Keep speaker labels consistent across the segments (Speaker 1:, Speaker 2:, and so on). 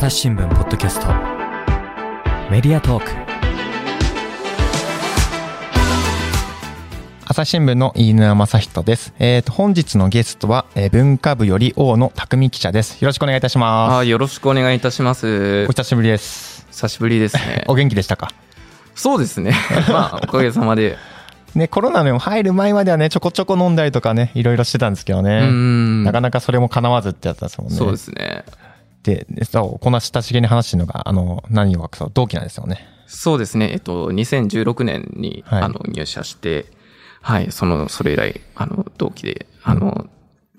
Speaker 1: 朝日新聞ポッドキャストメディアトーク
Speaker 2: 朝日新聞の飯沼正人です。えっ、と、本日のゲストは、えー文化部より大野匠記者です。よろしくお願いいたしま
Speaker 3: あよろしくお願いいたします
Speaker 2: す。お。久しぶりです。
Speaker 3: 久しぶりですね。
Speaker 2: お元気でしたか？
Speaker 3: そうですね。まあ、おかげさまで。
Speaker 2: ね、コロナの入る前まではね、ちょこちょこ飲んだりとかね、いろいろしてたんですけど
Speaker 3: う
Speaker 2: ね。
Speaker 3: ん。
Speaker 2: なかなかそれも叶わずってやつですもんね。
Speaker 3: そうですね。
Speaker 2: で、でそう、こんな親しげに話してるのが、あの、何をそう同期なんですよね。
Speaker 3: そうですね。えっと、2016年に、
Speaker 2: はい
Speaker 3: あの入社して、はい、その、それ以来、あの、同期で、あの、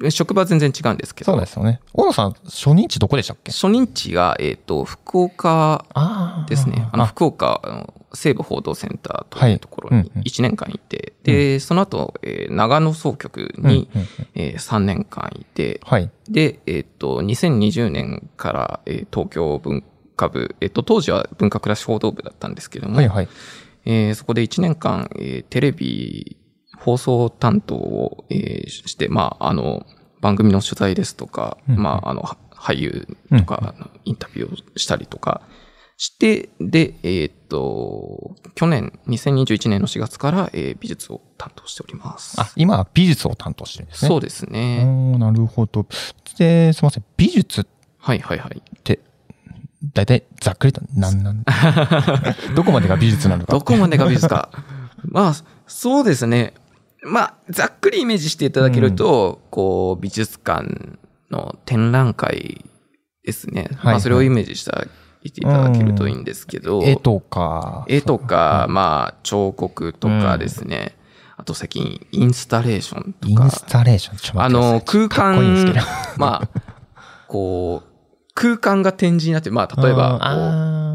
Speaker 3: 職場は全然違うんですけど、
Speaker 2: そうですよね。大野さん、初任地どこでしたっけ？
Speaker 3: 初任地が、えっと、福岡。ですね。あの、
Speaker 2: あ
Speaker 3: 福岡西部報道センターと
Speaker 2: はい。いう
Speaker 3: ところに
Speaker 2: うんうん。
Speaker 3: 1年間いて、で、その後、えー長野総局に、
Speaker 2: うんうん
Speaker 3: えー3年間いて、
Speaker 2: はい。
Speaker 3: で、えっ、と、2020年から、えー東京文化部、えっ、と、当時は文化暮らし報道部だったんですけども、
Speaker 2: はいはい。
Speaker 3: えーそこで1年間、えーテレビ放送担当を、えーして、まあ、あの、番組の取材ですとか、
Speaker 2: うんうん。
Speaker 3: まあ、あの、は俳優とか、インタビューをしたりとかして、で、えっ、と、去年、2021年の4月から、えー美術を担当しております。
Speaker 2: あ、今は美術を担当してるんですね。
Speaker 3: そうですね。
Speaker 2: なるほど。で、すみません。美術っ
Speaker 3: はいはいはい。
Speaker 2: て、大体ざっくりと何なん？どこまでが美術なのか。
Speaker 3: どこまでが美術か。まあ、そうですね。まあ、ざっくりイメージしていただけると、こう、美術館の展覧会ですね。
Speaker 2: はい
Speaker 3: まあ、それをイメージしていていただけるといいんですけど、
Speaker 2: 絵とか。
Speaker 3: 絵とか、まあ、彫刻とかですね。あと最近、インスタレーションとか。
Speaker 2: インスタレーション？ちょっと
Speaker 3: あの、
Speaker 2: 待ってください。
Speaker 3: 空
Speaker 2: かっこいい
Speaker 3: まあ、こう、空間が展示になって、まあ、例えば、こ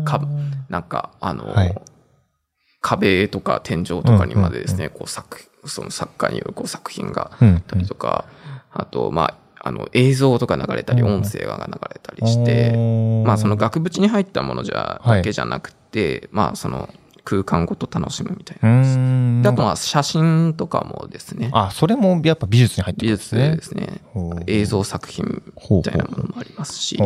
Speaker 3: う、かなんか、あの、
Speaker 2: はい。
Speaker 3: 壁とか天井とかにまでですね、こう作、その作家によるこう作品が
Speaker 2: うん
Speaker 3: あったりとか、あと、まあ、あの、映像とか流れたり、
Speaker 2: うん。
Speaker 3: 音声が流れたりして、まあ、その額縁に入ったものじゃ、
Speaker 2: はい。
Speaker 3: だけじゃなくて、まあ、その空間ごと楽しむみたいな。
Speaker 2: ん。
Speaker 3: であと、まあ、写真とかもですね、
Speaker 2: あ、それもやっぱ美術に入って
Speaker 3: 美
Speaker 2: るんですね。
Speaker 3: 術ですね、映像作品みたいなものもありますし、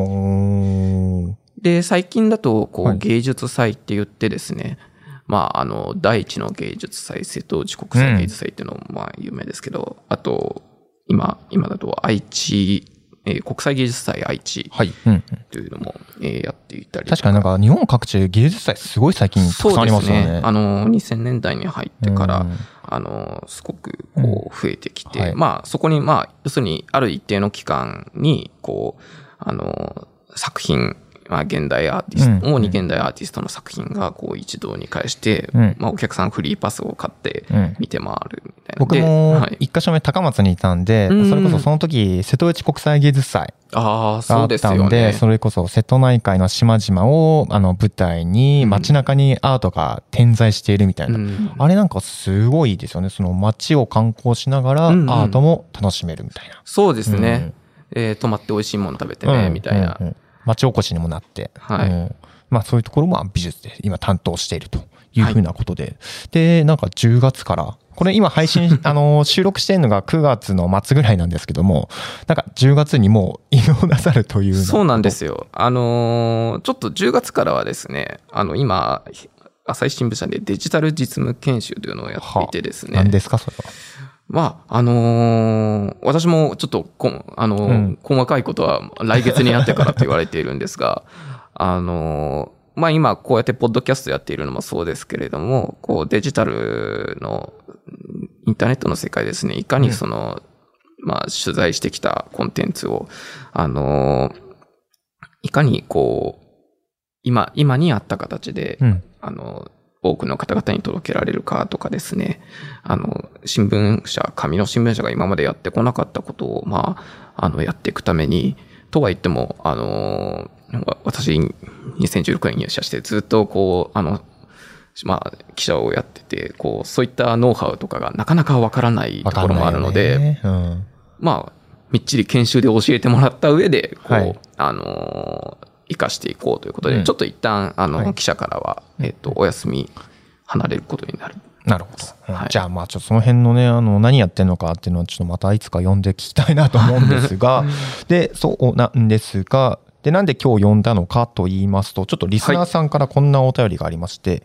Speaker 3: で、最近だと、こう、
Speaker 2: はい。
Speaker 3: 芸術祭って言ってですね、まあ、あの、第一の芸術祭、瀬戸内国際芸術祭っていうのも、まあ、有名ですけど、あと、今、今だと、愛知、えー国際芸術祭愛知
Speaker 2: はい。うんうん。
Speaker 3: というのも、えーやっていたりと
Speaker 2: 確かになんか日本各地芸術祭すごい最近たくさんありますよね。
Speaker 3: あの、2000年代に入ってから、
Speaker 2: うん
Speaker 3: あの、すごく、こう、増えてきて、
Speaker 2: はい
Speaker 3: まあ、そこに、まあ、要するに、ある一定の期間に、こう、あの、作品、まあ、現代アーティスト、
Speaker 2: うん
Speaker 3: 主に現代アーティストの作品が、こう、一堂に会して、
Speaker 2: うん
Speaker 3: まあ、お客さんフリーパスを買って
Speaker 2: うん、
Speaker 3: 見て回るみたいな。
Speaker 2: 僕
Speaker 3: で
Speaker 2: も
Speaker 3: はい。
Speaker 2: 一箇所目高松にいたんで、
Speaker 3: うん
Speaker 2: それこそその時瀬戸内国際芸術祭
Speaker 3: ああ、
Speaker 2: が
Speaker 3: そうです
Speaker 2: あったんで、
Speaker 3: よね。
Speaker 2: それこそ瀬戸内海の島々をあの舞台に
Speaker 3: うん
Speaker 2: 街中にアートが点在しているみたいな。
Speaker 3: うん
Speaker 2: あれなんかすごいですよね。その街を観光しながらア
Speaker 3: うんうん
Speaker 2: ートも楽しめるみたいな。
Speaker 3: そうですね。えー泊まって美味しいもの食べてね、
Speaker 2: うん
Speaker 3: みたいな。
Speaker 2: うんうん町おこしにもなって。
Speaker 3: はい
Speaker 2: うんまあそういうところも美術で今担当しているというふうなことで。で、なんか10月から、これ今配信、あの、収録してるのが9月の末ぐらいなんですけども、なんか10月にもう 移動なさるという
Speaker 3: そうなんですよ。あのーちょっと10月からはですね、あの、今、朝日新聞社でデジタル実務研修というのをやっていてですね。
Speaker 2: 何ですか、それは。
Speaker 3: まあ、あのー私もちょっとこん、あのー
Speaker 2: うん
Speaker 3: 細かいことは来月になってからと言われているんですが、あのーまあ今こうやってポッドキャストやっているのもそうですけれども、こうデジタルのインターネットの世界ですね、いかにその、まあ取材してきたコンテンツを、あのーいかにこう、今、今にあった形で、
Speaker 2: うん。
Speaker 3: あの、多くの方々に届けられるかとかですね、あの、新聞社、紙の新聞社が今までやってこなかったことを、まあ、あの、やっていくために、とは言っても、あの、わ私、2016年入社してずっとこう、あの、まあ、記者をやってて、こう、そういったノウハウとかがなかなかわからないところもあるので、
Speaker 2: うん。
Speaker 3: まあ、みっちり研修で教えてもらった上で、こう、
Speaker 2: はい。
Speaker 3: あのー生かしていこうということで、
Speaker 2: うん
Speaker 3: ちょっと一旦、あの、
Speaker 2: はい
Speaker 3: 記者からは、えっ、と、お休み、離れることになる。
Speaker 2: なるほど。
Speaker 3: はい
Speaker 2: じゃあまあちょっとその辺のね、あの、何やってんのかっていうのはちょっとまたいつか読んで聞きたいなと思うんですが、で、そうなんですが、で、なんで今日呼んだのかと言いますと、ちょっとリスナーさんからこんなお便りがありまして、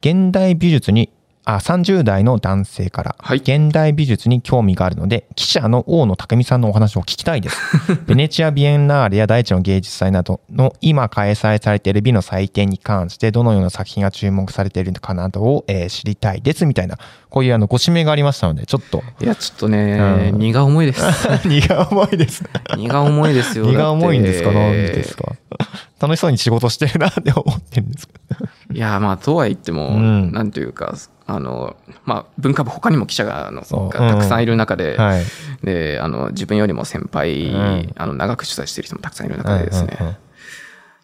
Speaker 2: 現代美術に、あ、30代の男性から、
Speaker 3: はい
Speaker 2: 現代美術に興味があるので、記者の大野匠さんのお話を聞きたいです。ベネチア・ビエンナーレや第一の芸術祭などの今開催されている美の祭典に関して、どのような作品が注目されているのかなどを、えー知りたいです、みたいな、こういうあのご指名がありましたので、ちょっと、
Speaker 3: いや、ちょっとね、
Speaker 2: うん
Speaker 3: 荷が重いです。
Speaker 2: 荷が重いです。
Speaker 3: 荷が重いですよ。
Speaker 2: 荷が重いんですか？
Speaker 3: だって
Speaker 2: なんでですか？楽しそうに仕事してるなって思ってるんですけど。
Speaker 3: いや、まあ、とは言っても、
Speaker 2: うん。
Speaker 3: なんというか、あの、まあ、文化部他にも記者があのたくさんいる中で、
Speaker 2: はい。
Speaker 3: で、あの、自分よりも先輩、
Speaker 2: うん。
Speaker 3: あの、長く取材してる人もたくさんいる中でですね、
Speaker 2: うんうんうん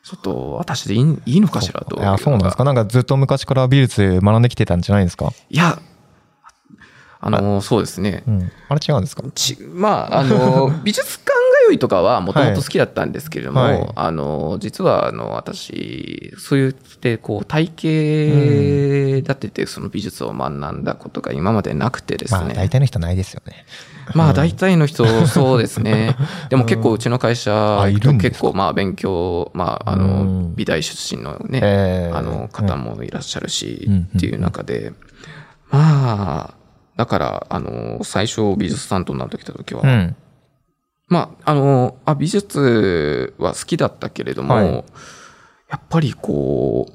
Speaker 3: ちょっと私でいいいいのかしらと。
Speaker 2: いや、そうなんですか？なんかずっと昔から美術学んできてたんじゃないですか？
Speaker 3: いや、あの、そうですね。
Speaker 2: うん。あれ違うんですか？
Speaker 3: ちまあ、あの、美術館通いとかはもともと好きだったんですけれども、
Speaker 2: はいはい
Speaker 3: あの、実は、あの、私、そう言って、こう、体系立てて、その美術を学んだことが今までなくてです
Speaker 2: まあ、
Speaker 3: ね。
Speaker 2: 大体の人ないですよね。
Speaker 3: まあ大体の人、そうですね。でも結構うちの会社結構まあ勉強、まああ
Speaker 2: う
Speaker 3: の
Speaker 2: ん、
Speaker 3: 美大出身のね、
Speaker 2: えー
Speaker 3: あの方もいらっしゃるし
Speaker 2: うん、
Speaker 3: っていう中で、まあ、だから、あの、最初美術担当になってきた時は
Speaker 2: う、ん。
Speaker 3: まあ、あの、あ、美術は好きだったけれども、
Speaker 2: はい。
Speaker 3: やっぱりこう、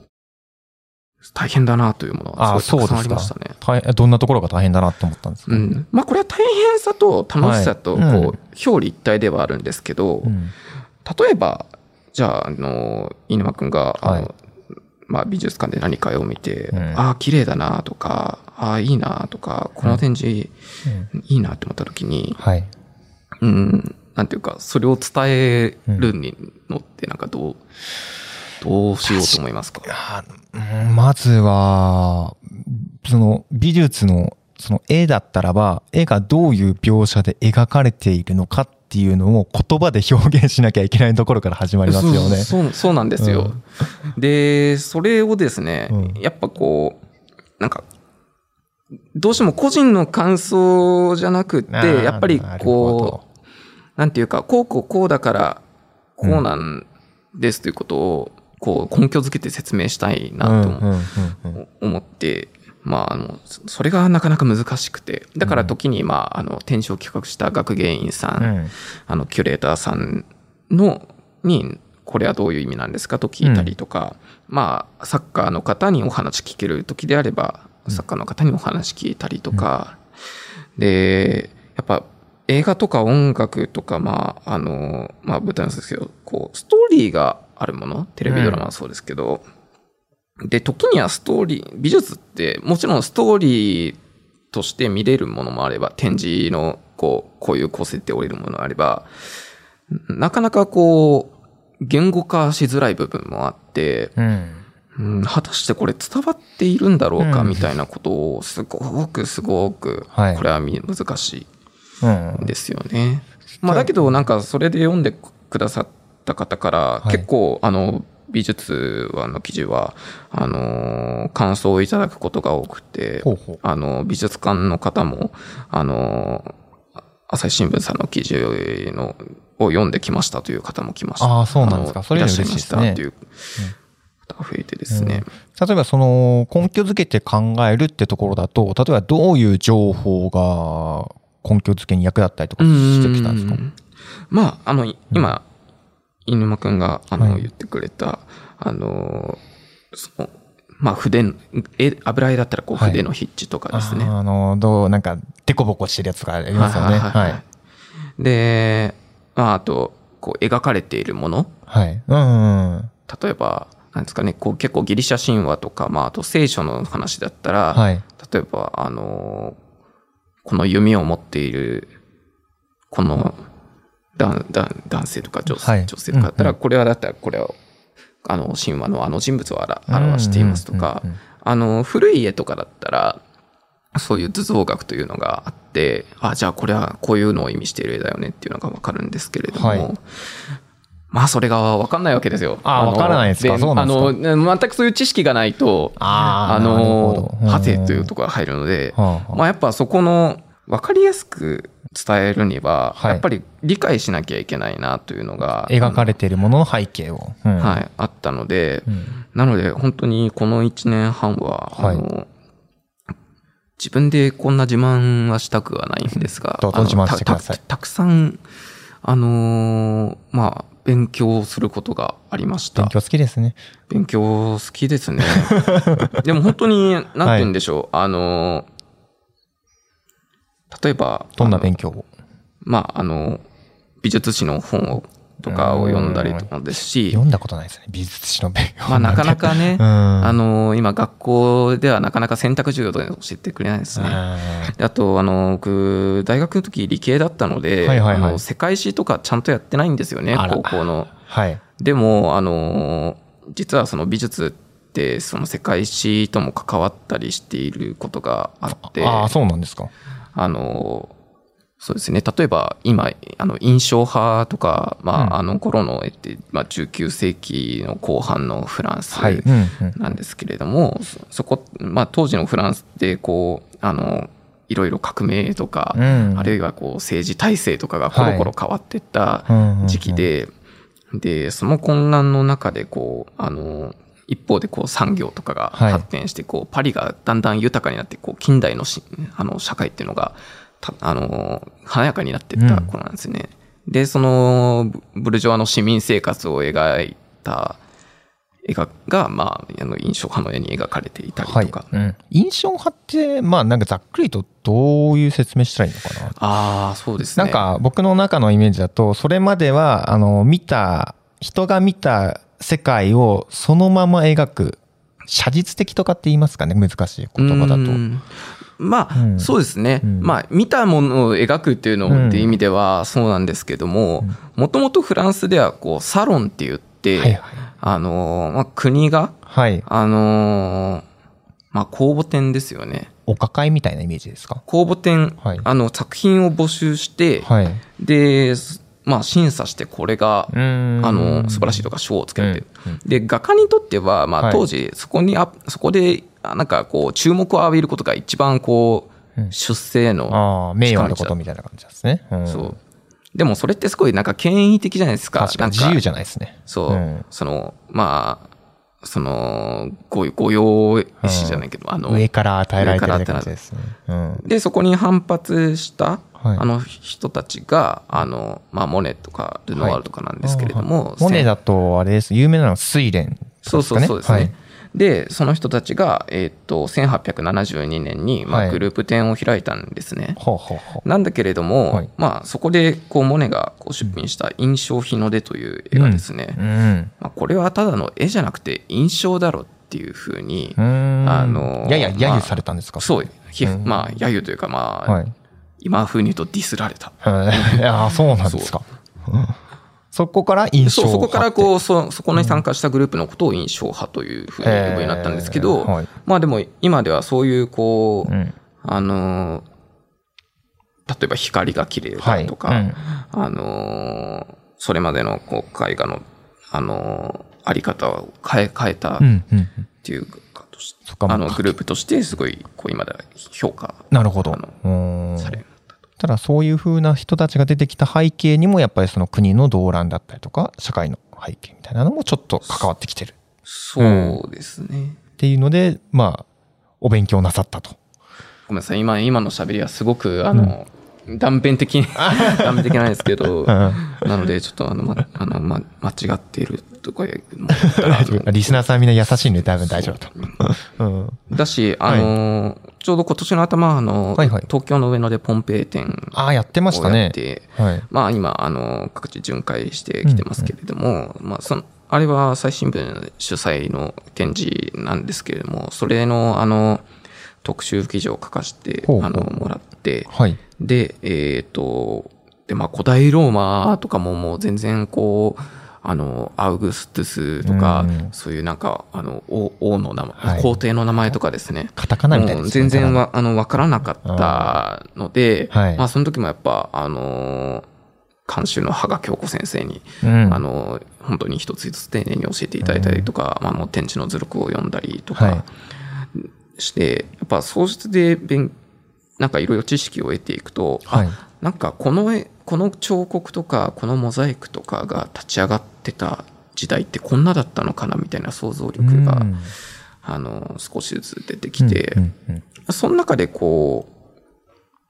Speaker 3: 大変だなというもの
Speaker 2: あ
Speaker 3: はすごいたくさんありましたね。
Speaker 2: 大変どんなところが大変だなと思ったんですか？
Speaker 3: うん。まあこれは大変さと楽しさと、こう、
Speaker 2: はい。うん。
Speaker 3: 表裏一体ではあるんですけど、
Speaker 2: うん。
Speaker 3: 例えば、じゃあ、あの、飯沼くんが、あの、
Speaker 2: はい。
Speaker 3: まあ美術館で何かを見て、
Speaker 2: うん。
Speaker 3: ああ、綺麗だなとか、ああ、いいなとか、この展示
Speaker 2: うん。
Speaker 3: いいなって思った時に、
Speaker 2: はい。
Speaker 3: うん、なんていうか、それを伝えるのってなんかどう、どうしようと思いますか？
Speaker 2: まずは、その美術のその絵だったらば、絵がどういう描写で描かれているのかっていうのを言葉で表現しなきゃいけないところから始まりますよね。
Speaker 3: そうそうなんですよ。で、それをですね、
Speaker 2: うん。
Speaker 3: やっぱこう、なんか、どうしても個人の感想じゃなくって、やっぱりこう、なんていうか、こうこうこうだから、こうなんですということを、こう根拠づけて説明したいなと思って、まあ、あの、そそれがなかなか難しくて、だから時に、まあ、あの、展示を企画した学芸員さん、
Speaker 2: うん。
Speaker 3: あの、キュレーターさんの、に、これはどういう意味なんですか？と聞いたりとか、まあ、サッカーの方にお話聞ける時であれば、サッカーの方にお話聞いたりとか、で、やっぱ、映画とか音楽とか、まあ、あの、まあ、舞台もそうですけど、こう、ストーリーがあるもの、テレビドラマはそうですけど、で、時にはストーリー、美術って、もちろんストーリーとして見れるものもあれば、展示の、こう、こういう構成って折れるものがあれば、なかなかこう、言語化しづらい部分もあって、
Speaker 2: うん。
Speaker 3: うん、果たしてこれ伝わっているんだろうか
Speaker 2: うん。
Speaker 3: みたいなことを、すごくすごく、
Speaker 2: はい。
Speaker 3: これはみ難し
Speaker 2: うん
Speaker 3: い。んですよね。まあだけどなんかそれで読んでくださった方から、
Speaker 2: い。
Speaker 3: 結構あの、美術はの記事は、あの、感想をいただくことが多くて、あの、美術館の方も、あの、朝日新聞さんの記事のを読んできましたという方も来ました。
Speaker 2: ああそうなんですか。それ嬉しいですね。
Speaker 3: という方が増えてですね。
Speaker 2: 例えばその根拠づけて考えるってところだと、例えばどういう情報が根拠づけに役立ったりとかしてきたんですか？
Speaker 3: うんまあ、あの、今、犬沼くんが、あの、
Speaker 2: はい
Speaker 3: 言ってくれた、あの、そのまあ、筆の、え油絵だったら、こう、
Speaker 2: はい
Speaker 3: 筆の筆致とかですね。
Speaker 2: あーあの、どう、なんか、デコボコしてるやつがありますよね。はい。
Speaker 3: で、まあ、あと、こう、描かれているもの。
Speaker 2: はい。うんうんうん。
Speaker 3: 例えば、なんですかね、こう、結構ギリシャ神話とか、まあ、あと聖書の話だったら、
Speaker 2: はい。
Speaker 3: 例えば、あの、この弓を持っている、この男男男性とか女,、性とかだったら、これはだったら、これを、あの、神話のあの人物を表していますとかあの、古い絵とかだったら、そういう図像学というのがあって、あ、じゃあこれはこういうのを意味している絵だよねっていうのがわかるんですけれども、
Speaker 2: はい
Speaker 3: まあそれがわかんないわけですよ。の
Speaker 2: あわからないですか？そうなんですか？
Speaker 3: あの、全くそういう知識がないと、あの
Speaker 2: ど、
Speaker 3: はてというところが入るので、
Speaker 2: はあはあ。
Speaker 3: まあやっぱそこのわかりやすく伝えるには、
Speaker 2: はい。
Speaker 3: やっぱり理解しなきゃいけないなというのが、
Speaker 2: 描かれているものの背景を。うん。
Speaker 3: はい、あったので、
Speaker 2: うん。
Speaker 3: なので本当にこの1年半は、
Speaker 2: はい。
Speaker 3: あの、自分でこんな自慢はしたくはないんですが、
Speaker 2: どうぞ自慢してください。
Speaker 3: たくさん、あのーまあ、勉強することがありました。
Speaker 2: 勉強好きですね。
Speaker 3: 勉強好きですね。でも本当に、なんて言うんでしょう、あの、例えば、
Speaker 2: どんな勉強を？
Speaker 3: まあ、あの、美術史の本をとかを読んだりとかですし、
Speaker 2: 読んだことないですね。美術史の勉強。
Speaker 3: まあ、なかなかね、
Speaker 2: うん
Speaker 3: あの、今学校ではなかなか選択授業とかで教えてくれないですね。であと、あの、僕、大学の時理系だったので、
Speaker 2: はいはいはい
Speaker 3: あの世界史とかちゃんとやってないんですよね、高校の。
Speaker 2: はい。
Speaker 3: でも、あの、実はその美術って、その世界史とも関わったりしていることがあって、
Speaker 2: ああ、そうなんですか。
Speaker 3: あの、そうですね。例えば、今、あの、印象派とか、まあ、
Speaker 2: うん。
Speaker 3: あの頃の、えって、まあ、19世紀の後半のフランスなんですけれども、そそこ、まあ、当時のフランスって、こう、あの、いろいろ革命とか、
Speaker 2: うん。
Speaker 3: あるいはこう、政治体制とかがコロコロ変わってい。った時期で、で、その混乱の中で、こう、あの、一方でこう産業とかが
Speaker 2: はい。
Speaker 3: 発展して、こう、パリがだんだん豊かになって、こう、近代のしあの社会っていうのが、たあの、華やかになっていった頃なんですね。で、その、ブブルジョワの市民生活を描いた絵が、がまあ、あの、印象派の絵に描かれていたりと
Speaker 2: はい
Speaker 3: か。。
Speaker 2: うん印象派って、まあなんかざっくりとどういう説明したらいいのかな。
Speaker 3: ああ、そうですね。
Speaker 2: なんか僕の中のイメージだと、それまでは、あの、見た、人が見た世界をそのまま描く、写実的とかって言いますかね、難しい言葉だと。
Speaker 3: うんまあ、
Speaker 2: うん。
Speaker 3: そうですね、
Speaker 2: うん。
Speaker 3: まあ、見たものを描くっていうの
Speaker 2: うん
Speaker 3: っていう意味ではそうなんですけども、もともとフランスではこうサロンって言って、
Speaker 2: はいはい。
Speaker 3: あのーまあ、国が、
Speaker 2: はい。
Speaker 3: あのーまあ、公募展ですよね。
Speaker 2: お抱えみたいなイメージですか？
Speaker 3: 公募展、
Speaker 2: はい。
Speaker 3: あの作品を募集して、
Speaker 2: はい。
Speaker 3: で、まあ、審査してこれが、あの、素晴らしいとか賞をつけて。る
Speaker 2: うん。うん。
Speaker 3: で、画家にとっては、まあ、
Speaker 2: はい。
Speaker 3: 当時、そこにあ、そこで、あなんかこう、注目を浴びることが一番こう、
Speaker 2: うん
Speaker 3: 出世の、
Speaker 2: 名誉あることみたいな感じですね。うん
Speaker 3: そう。でもそれってすごいなんか権威的じゃないですか。
Speaker 2: 確かに自由じゃないですね。
Speaker 3: そう、
Speaker 2: うん
Speaker 3: その、まあ、その、ご、御用意思じゃないけど、あの、
Speaker 2: 上から与えられてる感じですね。うん。
Speaker 3: で、そこに反発した、
Speaker 2: はい
Speaker 3: あの人たちが、あの、まあ、モネとか、ルノワールとかなんですけれども、
Speaker 2: モネだと、あれです。有名なのは睡蓮とか
Speaker 3: そうそうそうですね。
Speaker 2: はい
Speaker 3: で、その人たちが、えーっと、1872年に、まあ、
Speaker 2: はい
Speaker 3: グループ展を開いたんですね。
Speaker 2: ほうほうほう。
Speaker 3: なんだけれども、
Speaker 2: はい
Speaker 3: まあ、そこで、こう、モネがこう出品した印象日の出という絵がですね、
Speaker 2: うん。
Speaker 3: まあ、これはただの絵じゃなくて印象だろっていうふうに。あの
Speaker 2: やや、
Speaker 3: まあ
Speaker 2: 揶揄されたんですか？
Speaker 3: そう、ひ
Speaker 2: うん
Speaker 3: まあ、揶揄というか、まあ、
Speaker 2: はい。
Speaker 3: 今風に言うとディスられた。
Speaker 2: はい いや、そうなんですか。うんそこから印象
Speaker 3: そう、そこから
Speaker 2: う、
Speaker 3: こう、そ、そこに参加したグループのことを印象派というふうに呼ぶようになったんですけど、
Speaker 2: えーはい
Speaker 3: まあでも今ではそういうこう、
Speaker 2: うん。
Speaker 3: あのー、例えば光が綺麗
Speaker 2: はい。
Speaker 3: だとか、
Speaker 2: うん
Speaker 3: あのー、それまでのこう絵画の、あのー、あり方を変え、変えたっていうかとしあの、グループとしてすごい、こう今では評価
Speaker 2: なるほど
Speaker 3: される。
Speaker 2: ただそういう風な人たちが出てきた背景にもやっぱりその国の動乱だったりとか社会の背景みたいなのもちょっと関わってきてる
Speaker 3: そうですね。
Speaker 2: っていうのでまあお勉強なさったと。
Speaker 3: ごめんなさい、今、今の喋りはすごく、あの、断片的に、断片的なんですけど、なので、ちょっとあの、ま、あの、ま、間違っているとか
Speaker 2: リスナーさんみんな優しいんで多分大丈夫だと。うん
Speaker 3: だし、あのーちょうど今年の頭、あの、
Speaker 2: はいはい
Speaker 3: 東京の上野でポンペイ展
Speaker 2: ああやってましたね。
Speaker 3: て、
Speaker 2: はい。
Speaker 3: まあ今、あの、各地巡回してきてますけれども、まあその、あれは最新聞主催の展示なんですけれども、それの、あの、特集記事を書かせて、
Speaker 2: ほうほう
Speaker 3: あの、もらって、
Speaker 2: はい。
Speaker 3: で、えっ、と、で、まあ古代ローマとかももう全然こう、あの、アウグストゥスとか、
Speaker 2: うん。
Speaker 3: そういうなんか、あの、王王の名前、
Speaker 2: はい。
Speaker 3: 皇帝の名前とかですね。
Speaker 2: カタカナみたいですね
Speaker 3: 全然わ、あの、わからなかったので、
Speaker 2: はい。
Speaker 3: まあその時もやっぱ、あの監修の羽賀京子先生に、
Speaker 2: うん。
Speaker 3: あの、本当に一つ一つ丁寧に教えていただいたりとか、まあ、もう展示の図録を読んだりとか
Speaker 2: はい。
Speaker 3: して、やっぱ創出で勉、なんかいろいろ知識を得ていくと、
Speaker 2: はい。
Speaker 3: あなんかこの絵この彫刻とかこのモザイクとかが立ち上がってた時代ってこんなだったのかなみたいな想像力が、
Speaker 2: うん。
Speaker 3: あの少しずつ出てきて、
Speaker 2: うんうん
Speaker 3: その中でこ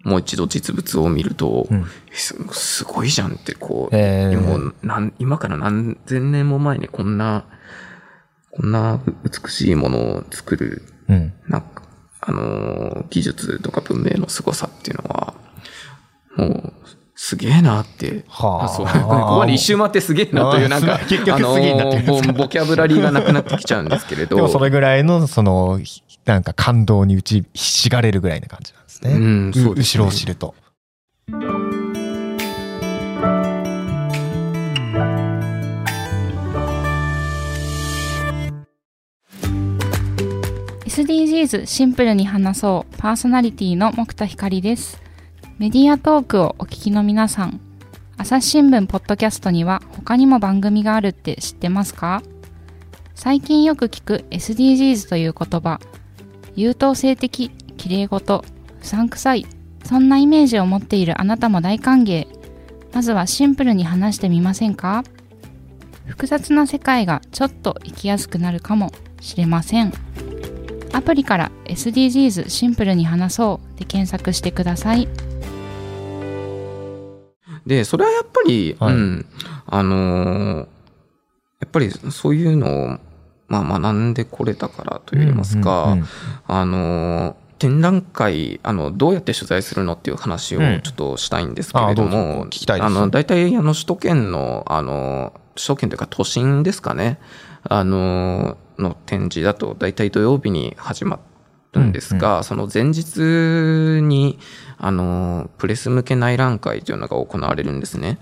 Speaker 3: うもう一度実物を見ると、
Speaker 2: うん。
Speaker 3: えすすごいじゃんってこう、
Speaker 2: えー。
Speaker 3: もうなん今から何千年も前にこんなこんな美しいものを作る
Speaker 2: うん。
Speaker 3: なんか、あのー技術とか文明の凄さっていうのは、もう、すげえなって。
Speaker 2: はあ
Speaker 3: あそうここまで一周回ってすげえなと いう、
Speaker 2: あ
Speaker 3: なんか、
Speaker 2: 結局すげえになって
Speaker 3: ボボキャブラリーがなくなってきちゃうんですけれど。
Speaker 2: でもそれぐらいの、その、なんか感動に打ちひしがれるぐらいな感じなんですね。
Speaker 3: うんそうですね
Speaker 2: 後ろを知ると。
Speaker 4: SDGs シンプルに話そう。パーソナリティの木田光です。メディアトークをお聞きの皆さん朝日新聞ポッドキャストには他にも番組があるって知ってますか？最近よく聞く SDGs という言葉優等生的綺麗事うさんくさいそんなイメージを持っているあなたも大歓迎。まずはシンプルに話してみませんか？複雑な世界がちょっと生きやすくなるかもしれません。アプリから SDGs シンプルに話そう。で検索してください。
Speaker 3: で、それはやっぱり、
Speaker 2: はい。
Speaker 3: うん、あのーやっぱりそういうのを、まあ、学んでこれたからといいますか、
Speaker 2: うんうんうん。
Speaker 3: あのー展覧会、あの、どうやって取材するのっていう話を
Speaker 2: うん。
Speaker 3: ちょっとしたいんですけれども、
Speaker 2: ぞ。聞きたいです。
Speaker 3: あの、大体、あの、首都圏の、あの、首都圏というか都心ですかね、あの、の展示だと、大体土曜日に始まるんですが、その前日に、あの、プレス向け内覧会というのが行われるんですね。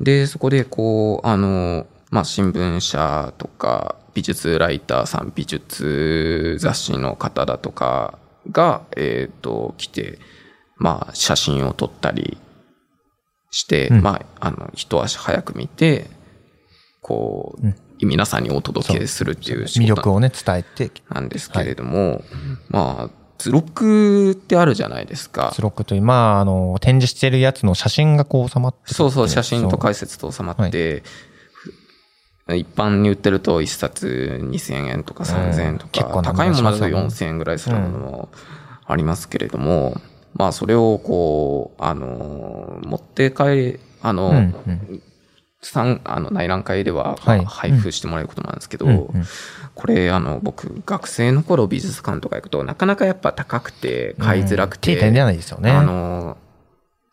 Speaker 3: で、そこで、こう、あの、まあ、新聞社とか、美術ライターさん、美術雑誌の方だとかが、えっ、と、来て、まあ、写真を撮ったりして、
Speaker 2: うん。
Speaker 3: まあ、あの、一足早く見て、こう、
Speaker 2: うん
Speaker 3: 皆さんにお届けするっていう仕
Speaker 2: 魅
Speaker 3: 事
Speaker 2: 力をね、伝えて、
Speaker 3: なんですけれども、まあ、図録ってあるじゃないですか。
Speaker 2: スロックという、まあ、あの、展示してるやつの写真がこう収まってる
Speaker 3: そうそう、写真と解説と収まって、一般に売ってると1冊2000円とか3000円と
Speaker 2: うん
Speaker 3: 高いものだと
Speaker 2: 値段します
Speaker 3: 4000円ぐらいするものもありますけれども、まあそれをこう、あの、持って帰、あの、
Speaker 2: うんうん
Speaker 3: 参あの内覧会では
Speaker 2: はい。
Speaker 3: 配布してもらえることなんですけど、
Speaker 2: うん。うん。
Speaker 3: これあの僕学生の頃美術館とか行くとなかなかやっぱ高くて買いづらくて、
Speaker 2: うん。ないですよね。
Speaker 3: あの、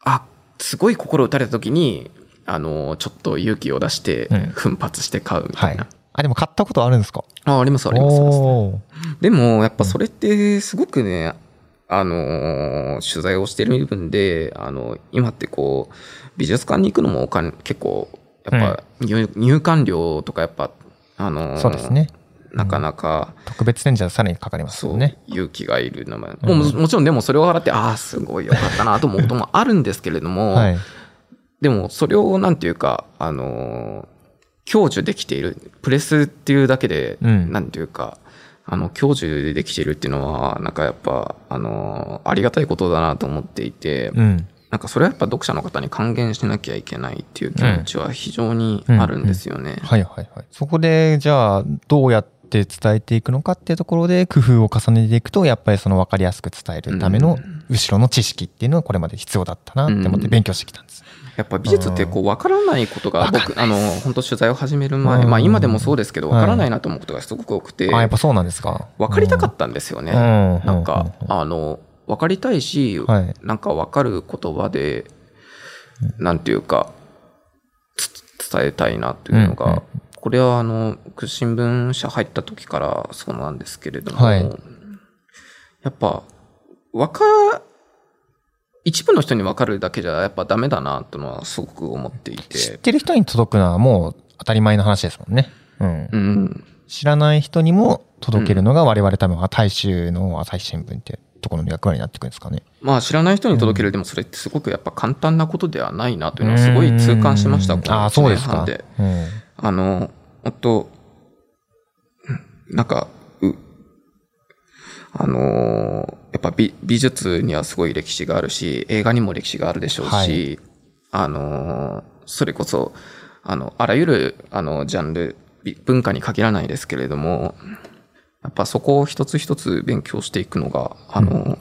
Speaker 3: あ、すごい心打たれた時に、あの、ちょっと勇気を出して
Speaker 2: うん、
Speaker 3: 奮発して買うみた
Speaker 2: はい。い
Speaker 3: な。。
Speaker 2: あ、でも買ったことあるんですか？
Speaker 3: あ、あります、あります。でも、やっぱそれってすごくね、あの、取材をしてる部分で、あの、今ってこう、美術館に行くのもお金、結構、やっぱ入、入館料とかやっぱ、あの、
Speaker 2: そうですね。
Speaker 3: なかなか、
Speaker 2: 特別展示はさらにかかりますよね。
Speaker 3: 勇気がいるのも、
Speaker 2: うん
Speaker 3: もうもちろんでもそれを払って、ああ、すごいよかったなと思うこともあるんですけれども、
Speaker 2: はい。
Speaker 3: でもそれをなんていうか、あのー、享受できている。プレスっていうだけで、
Speaker 2: うん
Speaker 3: なんていうか、あの、享受できているっていうのは、なんかやっぱ、あのー、ありがたいことだなと思っていて、
Speaker 2: うん。
Speaker 3: なんかそれはやっぱ読者の方に還元しなきゃいけないっていう気持ちは非常にあるんですよね。
Speaker 2: はいはいはい。そこで、じゃあ、どうやって伝えていくのかっていうところで工夫を重ねていくと、やっぱりその分かりやすく伝えるための後ろの知識っていうのはこれまで必要だったなって思って勉強してきたんです。
Speaker 3: やっぱ美術ってこう分からないことが僕、あの、本当取材を始める前、
Speaker 2: うん
Speaker 3: まあ今でもそうですけど、
Speaker 2: はい
Speaker 3: 分からないなと思うことがすごく多くて、
Speaker 2: あ、やっぱそうなんですか。
Speaker 3: 分かりたかったんですよね。
Speaker 2: うん
Speaker 3: なんか、
Speaker 2: うん
Speaker 3: あの、分かりたいし、
Speaker 2: はい
Speaker 3: なんか分かる言葉で、なんていうか、つ伝えたいなっていうのが、
Speaker 2: うんうん
Speaker 3: これはあの、僕新聞社入った時からそうなんですけれども、
Speaker 2: はい
Speaker 3: やっぱ、わか、一部の人に分かるだけじゃやっぱダメだなというのはすごく思ってい。
Speaker 2: 知っててる人に届くのはもう当たり前の話ですもんね。うん。
Speaker 3: うん。
Speaker 2: 知らない人にも届けるのが我々多分、大衆の朝日新聞ってところの役割になってくるんですかね。
Speaker 3: まあ知らない人に届ける、でもそれってすごくやっぱ簡単なことではないなというのはすごい痛感しました。
Speaker 2: ああ、そうですか。
Speaker 3: で
Speaker 2: うん。
Speaker 3: あの、ほんと、うんなんか、う、あのーやっぱ美美術にはすごい歴史があるし、映画にも歴史があるでしょうし、
Speaker 2: はい
Speaker 3: あのーそれこそ、あの、あらゆる、あの、ジャンル、び文化に限らないですけれども、やっぱそこを一つ一つ勉強していくのが、あの、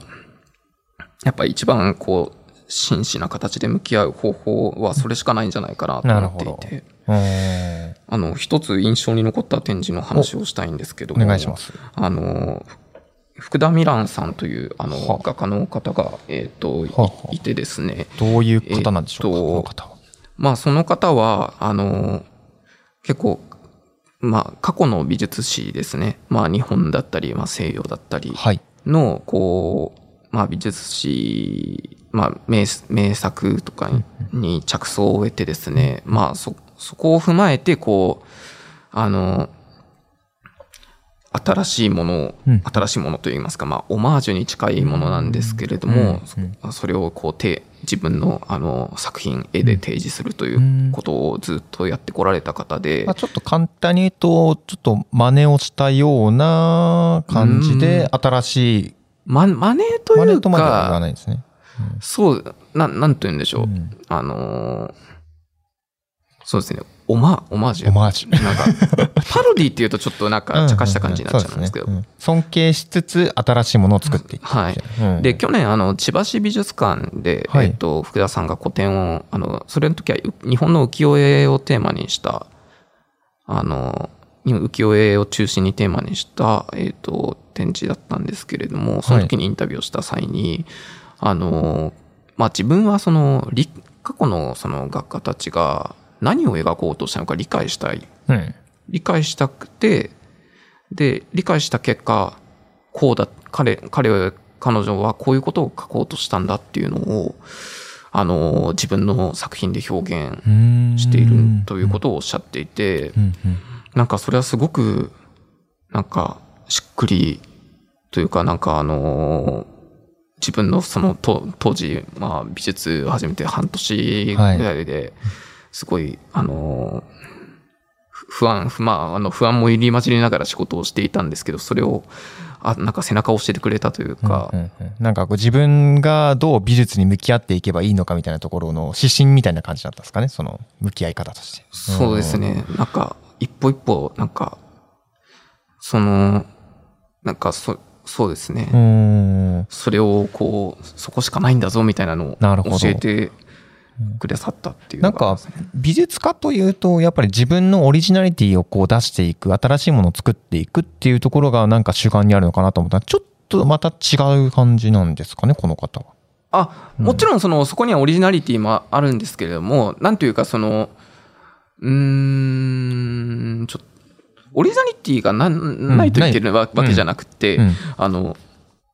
Speaker 3: やっぱ一番こう、真摯な形で向き合う方法はそれしかないんじゃないかなと思っていて、あの、一つ印象に残った展示の話をしたいんですけど
Speaker 2: お
Speaker 3: も、
Speaker 2: 願いします。
Speaker 3: あの、福田ミランさんという、あの
Speaker 2: は、
Speaker 3: 画家の方が、えっ、と、いてですね、
Speaker 2: どういう方なんでしょうか、
Speaker 3: えっと
Speaker 2: この方は。
Speaker 3: まあ、その方は、あの、結構、まあ、過去の美術史ですね。まあ、日本だったり、まあ、西洋だったり
Speaker 2: はい。
Speaker 3: の、こう、まあ、美術史、まあ、名名作とかにに着想を得てですね、まあ、そ、そこを踏まえて、こう、あの、新しいものを、
Speaker 2: うん。
Speaker 3: 新しいものといいますか、まあ、オマージュに近いものなんですけれども、
Speaker 2: うん。
Speaker 3: そそれをこう、て自分のあの作品、絵で提示するということをずっとやってこられた方で
Speaker 2: まあ、、ちょっと簡単に言うと、ちょっと真似をしたような感じで、新しい、
Speaker 3: ま、マネーという
Speaker 2: 真似とまでは言わ
Speaker 3: か、
Speaker 2: ないですね。
Speaker 3: そう、ななんと言うんでしょう。
Speaker 2: うん。
Speaker 3: あのーそうですね、オマ、オマージュ。
Speaker 2: オマージュ。
Speaker 3: なんか、パロディっていうとちょっとなんか、茶化した感じになっちゃうんですけど
Speaker 2: う。ねうん尊敬しつつ、新しいものを作っていく。
Speaker 3: はい。
Speaker 2: うん
Speaker 3: で、去年、あの、千葉市美術館で、
Speaker 2: はい
Speaker 3: えっと、福田さんが個展を、あの、それの時は、う日本の浮世絵をテーマにした、あの、浮世絵を中心にテーマにした、えっと、展示だったんですけれども、その時にインタビューをした際に、あの、まあ、自分はその、理過去のその学科たちが何を描こうとしたのか理解したい。
Speaker 2: うん。
Speaker 3: 理解したくて、で、理解した結果、こうだ、彼、彼、彼女はこういうことを書こうとしたんだっていうのを、あの、自分の作品で表現しているということをおっしゃっていて、なんかそれはすごく、なんか、しっくりというか、なんかあの、自分のその当当時、まあ美術を始めて半年ぐらいで、すごい、あの、ふ不安、不まあ、あの、不安も入り混じりながら仕事をしていたんですけど、それを、あ、なんか背中を押しててくれたというか、
Speaker 2: うんうんうんなんかこう自分がどう美術に向き合っていけばいいのかみたいなところの指針みたいな感じだったんですかね、その向き合い方として。
Speaker 3: そうですね。なんか、一歩一歩、なんか、その、なんか、そ、そうですね。それをこう、そこしかないんだぞみたいなのを教えてくださったっていう
Speaker 2: なんか
Speaker 3: のがありますね、
Speaker 2: 美術家というと、やっぱり自分のオリジナリティをこう出していく、新しいものを作っていくっていうところがなんか主眼にあるのかなと思った。ら、ちょっとまた違う感じなんですかね、この方は。
Speaker 3: あ、もちろんその、そこにはオリジナリティもあるんですけれども、なんというかその、うーん、ちょっと、オリジナリティがなない。と言ってるわわけじゃなくて、
Speaker 2: うん。
Speaker 3: あの、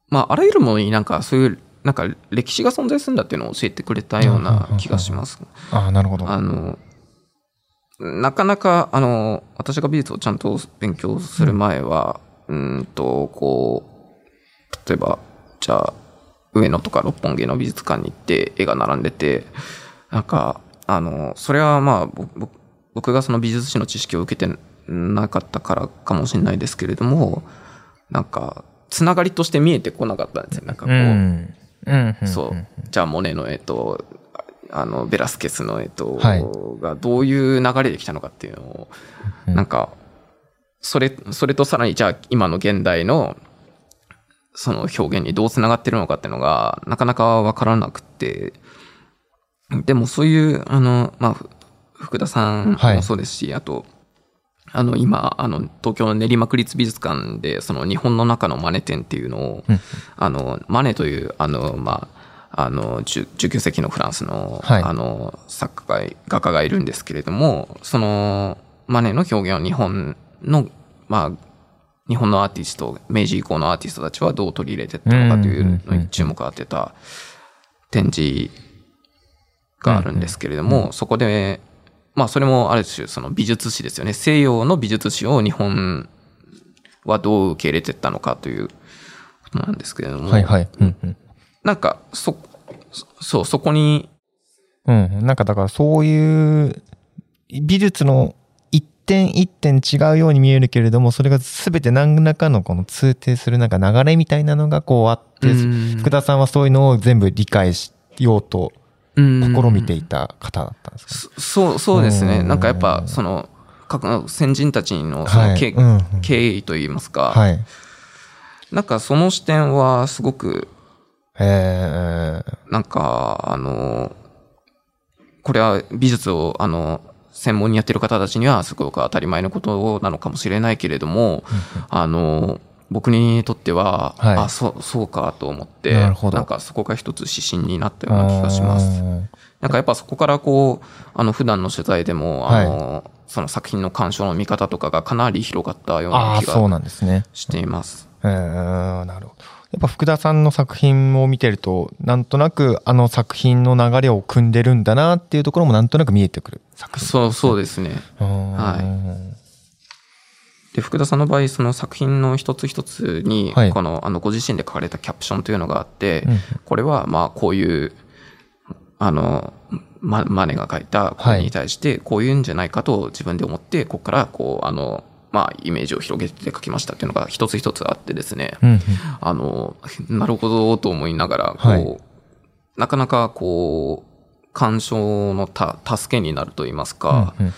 Speaker 3: まあ、あらゆるものになんかそういう、なんか歴史が存在するんだっていうのを教えてくれたような気がします。
Speaker 2: ああ、なるほど。
Speaker 3: あの、なかなか、あの、私が美術をちゃんと勉強する前は、うーんと、こう、例えば、じゃあ、上野とか六本木の美術館に行って絵が並んでて、なんか、あの、それはまあ、僕がその美術史の知識を受けてなかったからかもしれないですけれども、なんか、つながりとして見えてこなかったんですよ。なんかこう、
Speaker 2: うん。
Speaker 3: そう。じゃあ、モネの絵と、あの、ベラスケスの絵と
Speaker 2: はい、
Speaker 3: がどういう流れできたのかっていうのを、
Speaker 2: うん。
Speaker 3: なんか、それ、それとさらに、じゃあ、今の現代の、その表現にどうつながってるのかっていうのが、なかなかわからなくて、でもそういう、あの、まあ、ふ福田さん
Speaker 2: はい。
Speaker 3: もそうですし、あと、あの、今、あの、東京の練馬区立美術館で、その日本の中のマネ展っていうのを、
Speaker 2: うん。
Speaker 3: あの、マネという、あの、まあ、あの、10 19世紀のフランスの、
Speaker 2: はい。
Speaker 3: あの、作家が、画家がいるんですけれども、その、マネの表現を日本の、まあ、日本のアーティスト、明治以降のアーティストたちはどう取り入れていったのかというのに注目を当てた展示があるんですけれども、そこで、まあそれもある種その美術史ですよね。西洋の美術史を日本はどう受け入れていったのかということなんですけれども、
Speaker 2: はいはい。うんうん。
Speaker 3: なんかそ、そそう、そこに、
Speaker 2: うん。なんかだからそういう美術の一点一点違うように見えるけれども、それが全て何らかのこの通底するなんか流れみたいなのがこうあって、
Speaker 3: うん
Speaker 2: 福田さんはそういうのを全部理解しようと
Speaker 3: うん
Speaker 2: 試みていた方だったんですか、
Speaker 3: そそうそうですね。
Speaker 2: うん。
Speaker 3: なんかやっぱその各先人たちのその経,、経緯といいますか、
Speaker 2: はい。
Speaker 3: なんかその視点はすごく
Speaker 2: えー、
Speaker 3: なんかあのこれは美術をあの専門にやってる方たちにはすごく当たり前のことなのかもしれないけれども、あの僕にとっては、
Speaker 2: はい
Speaker 3: あそうそうかと思って
Speaker 2: なるほど
Speaker 3: んかそこが一つ指針になったような気がします。なんかやっぱそこからこう、あの普段の取材でも、あの、その作品の鑑賞の見方とかがかなり広がったような気
Speaker 2: そう
Speaker 3: が
Speaker 2: なんですね。
Speaker 3: しています。
Speaker 2: えー、なるほど。やっぱ福田さんの作品を見てると、なんとなくあの作品の流れを組んでるんだなっていうところもなんとなく見えてくる作品。
Speaker 3: そう、そうですね。
Speaker 2: は
Speaker 3: で、福田さんの場合、その作品の一つ一つに、
Speaker 2: はい。
Speaker 3: この、あの、ご自身で書かれたキャプションというのがあって、
Speaker 2: うん。
Speaker 3: これは、まあ、こういう、あの、ま、マネが書いた、これに対して、こういうんじゃないかと自分で思って、ここから、こう、あの、まあ、イメージを広げて書きましたっていうのが一つ一つあってですね、
Speaker 2: うんうん。
Speaker 3: あの、なるほどと思いながら、こう、
Speaker 2: はい。
Speaker 3: なかなかこう、鑑賞のた助けになると言いますか、
Speaker 2: うんうん。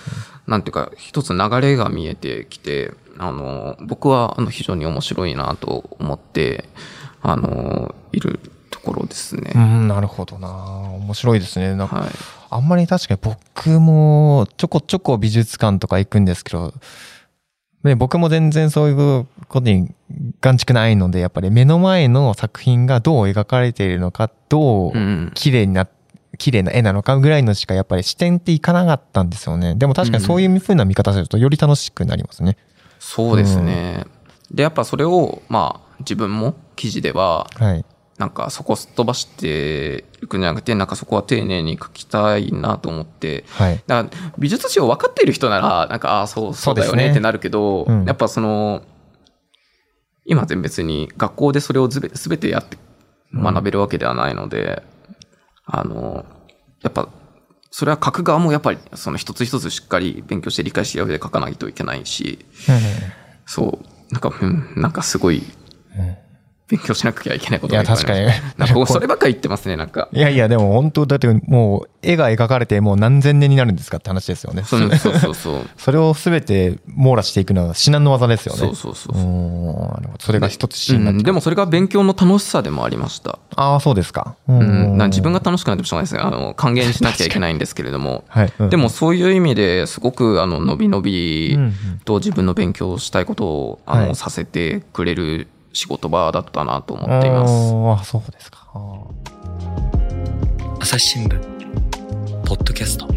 Speaker 3: なんていうか、一つ流れが見えてきて、あの、僕はあの非常に面白いなと思って、あの、いるところですね。
Speaker 2: うん、なるほどな。面白いですね。なんか
Speaker 3: はい。
Speaker 2: あんまり確かに僕もちょこちょこ美術館とか行くんですけど、ね、僕も全然そういうことに眼蓄ないので、やっぱり目の前の作品がどう描かれているのか、どう
Speaker 3: うん。
Speaker 2: 綺麗にな、綺麗な絵なのかぐらいのしかやっぱり視点っていかなかったんですよね。でも確かにそういう風な見方するとより楽しくなりますね。
Speaker 3: そうですね。で、やっぱそれを、まあ、自分も記事では、
Speaker 2: はい。
Speaker 3: なんかそこすっ飛ばしていくんじゃなくて、なんかそこは丁寧に書きたいなと思って、
Speaker 2: はい。
Speaker 3: だから美術史を分かっている人なら、なんか、ああ、そう、そうだよ
Speaker 2: ね
Speaker 3: ねってなるけど、
Speaker 2: うん
Speaker 3: やっぱその、今って別に学校でそれをすべすべてやって学べるわけではないので、あの、やっぱ、それは書く側もやっぱりその一つ一つしっかり勉強して理解してやで書かないといけないし、そう、なんか、うん、なんかすごい
Speaker 2: うん
Speaker 3: 勉強しなきゃいけないことがいっぱいあ
Speaker 2: 確かに。
Speaker 3: なんか僕そればっかり言ってますね、なんか。
Speaker 2: いやいや、でも本当、だってもう絵が描かれてもう何千年になるんですかって話ですよね。
Speaker 3: そうそうそうそう。
Speaker 2: それを全て網羅していくのは至難の技ですよね。
Speaker 3: そうそうそう
Speaker 2: うーんなるほどそれが一つシーンになって
Speaker 3: うんでもそれが勉強の楽しさでもありました。
Speaker 2: ああ、そうですか。う
Speaker 3: うん、な自分が楽しくなってもしょうがないですね。あの、還元しなきゃいけないんですけれども。
Speaker 2: はい。うん
Speaker 3: でもそういう意味ですごく、あの、のびのびと自分の勉強したいことを、あの、
Speaker 2: はい
Speaker 3: させてくれる仕事場だったなと思っています。
Speaker 2: ああ、そうですか。
Speaker 1: 朝日新聞ポッドキャスト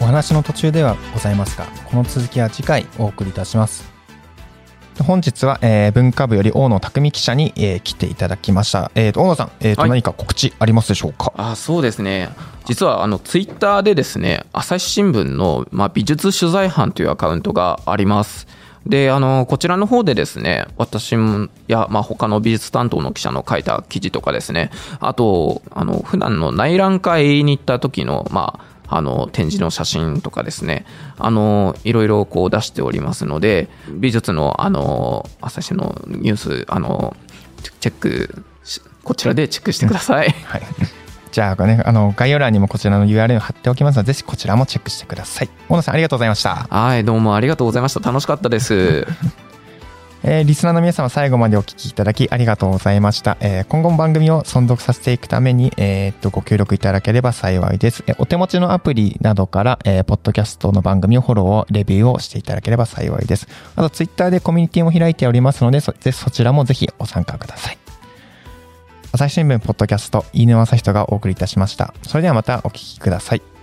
Speaker 2: お話の途中ではございますが、この続きは次回お送りいたします。本日は、えー文化部より大野匠記者に、えー来ていただきました。えーと、大野さん、えーと
Speaker 3: はい
Speaker 2: 何か告知ありますでしょうか？
Speaker 3: あそうですね。実は、あの、ツイッターでですね、朝日新聞の、まあ、美術取材班というアカウントがあります。で、あの、こちらの方でですね、私もや、まあ、他の美術担当の記者の書いた記事とかですね、あと、あの、普段の内覧会に行った時の、まあ、あの、展示の写真とかですね、あの、いろいろこう出しておりますので、美術の、あの、朝日のニュース、あの、チェックし、こちらでチェックしてください。
Speaker 2: はい。じゃあ、ね、あの、概要欄にもこちらの URL を貼っておきますので、ぜひこちらもチェックしてください。大野さん、ありがとうございました。
Speaker 3: はい、どうもありがとうございました。楽しかったです。
Speaker 2: えーリスナーの皆様最後までお聞きいただきありがとうございました。えー今後も番組を存続させていくために、えーっと、ご協力いただければ幸いです。えお手持ちのアプリなどから、えーポッドキャストの番組をフォローを、レビューをしていただければ幸いです。あと、ツイッターでコミュニティも開いておりますので、そぜそちらもぜひご参加ください。朝日新聞ポッドキャスト、飯沼朝人がお送りいたしました。それではまたお聞きください。